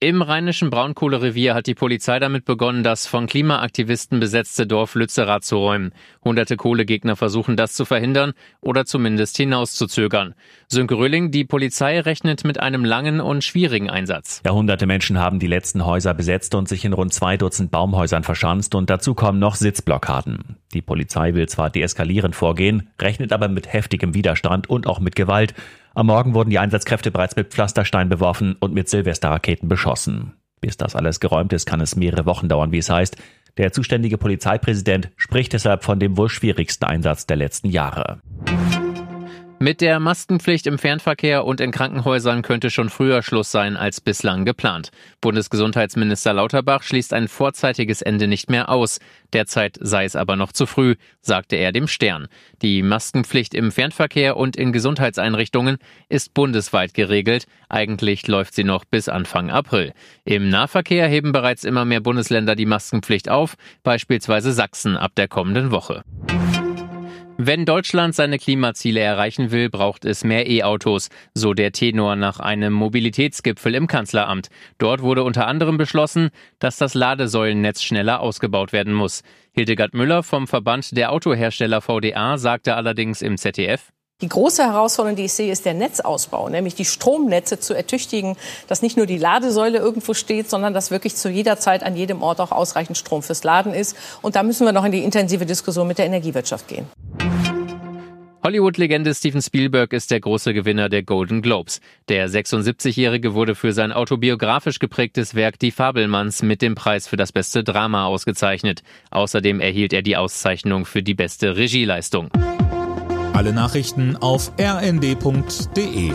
Im rheinischen Braunkohlerevier hat die Polizei damit begonnen, das von Klimaaktivisten besetzte Dorf Lützerath zu räumen. Hunderte Kohlegegner versuchen das zu verhindern oder zumindest hinauszuzögern. Sönke Röhling, die Polizei rechnet mit einem langen und schwierigen Einsatz. Jahrhunderte Menschen haben die letzten Häuser besetzt und sich in rund zwei Dutzend Baumhäusern verschanzt und dazu kommen noch Sitzblockaden. Die Polizei will zwar deeskalierend vorgehen, rechnet aber mit heftigem Widerstand und auch mit Gewalt. Am Morgen wurden die Einsatzkräfte bereits mit Pflasterstein beworfen und mit Silvesterraketen beschossen. Bis das alles geräumt ist, kann es mehrere Wochen dauern, wie es heißt. Der zuständige Polizeipräsident spricht deshalb von dem wohl schwierigsten Einsatz der letzten Jahre. Mit der Maskenpflicht im Fernverkehr und in Krankenhäusern könnte schon früher Schluss sein als bislang geplant. Bundesgesundheitsminister Lauterbach schließt ein vorzeitiges Ende nicht mehr aus. Derzeit sei es aber noch zu früh, sagte er dem Stern. Die Maskenpflicht im Fernverkehr und in Gesundheitseinrichtungen ist bundesweit geregelt. Eigentlich läuft sie noch bis Anfang April. Im Nahverkehr heben bereits immer mehr Bundesländer die Maskenpflicht auf, beispielsweise Sachsen ab der kommenden Woche. Wenn Deutschland seine Klimaziele erreichen will, braucht es mehr E-Autos, so der Tenor nach einem Mobilitätsgipfel im Kanzleramt. Dort wurde unter anderem beschlossen, dass das Ladesäulennetz schneller ausgebaut werden muss. Hildegard Müller vom Verband der Autohersteller VDA sagte allerdings im ZDF, die große Herausforderung, die ich sehe, ist der Netzausbau, nämlich die Stromnetze zu ertüchtigen, dass nicht nur die Ladesäule irgendwo steht, sondern dass wirklich zu jeder Zeit an jedem Ort auch ausreichend Strom fürs Laden ist. Und da müssen wir noch in die intensive Diskussion mit der Energiewirtschaft gehen. Hollywood-Legende Steven Spielberg ist der große Gewinner der Golden Globes. Der 76-Jährige wurde für sein autobiografisch geprägtes Werk Die Fabelmanns mit dem Preis für das beste Drama ausgezeichnet. Außerdem erhielt er die Auszeichnung für die beste Regieleistung. Alle Nachrichten auf rnd.de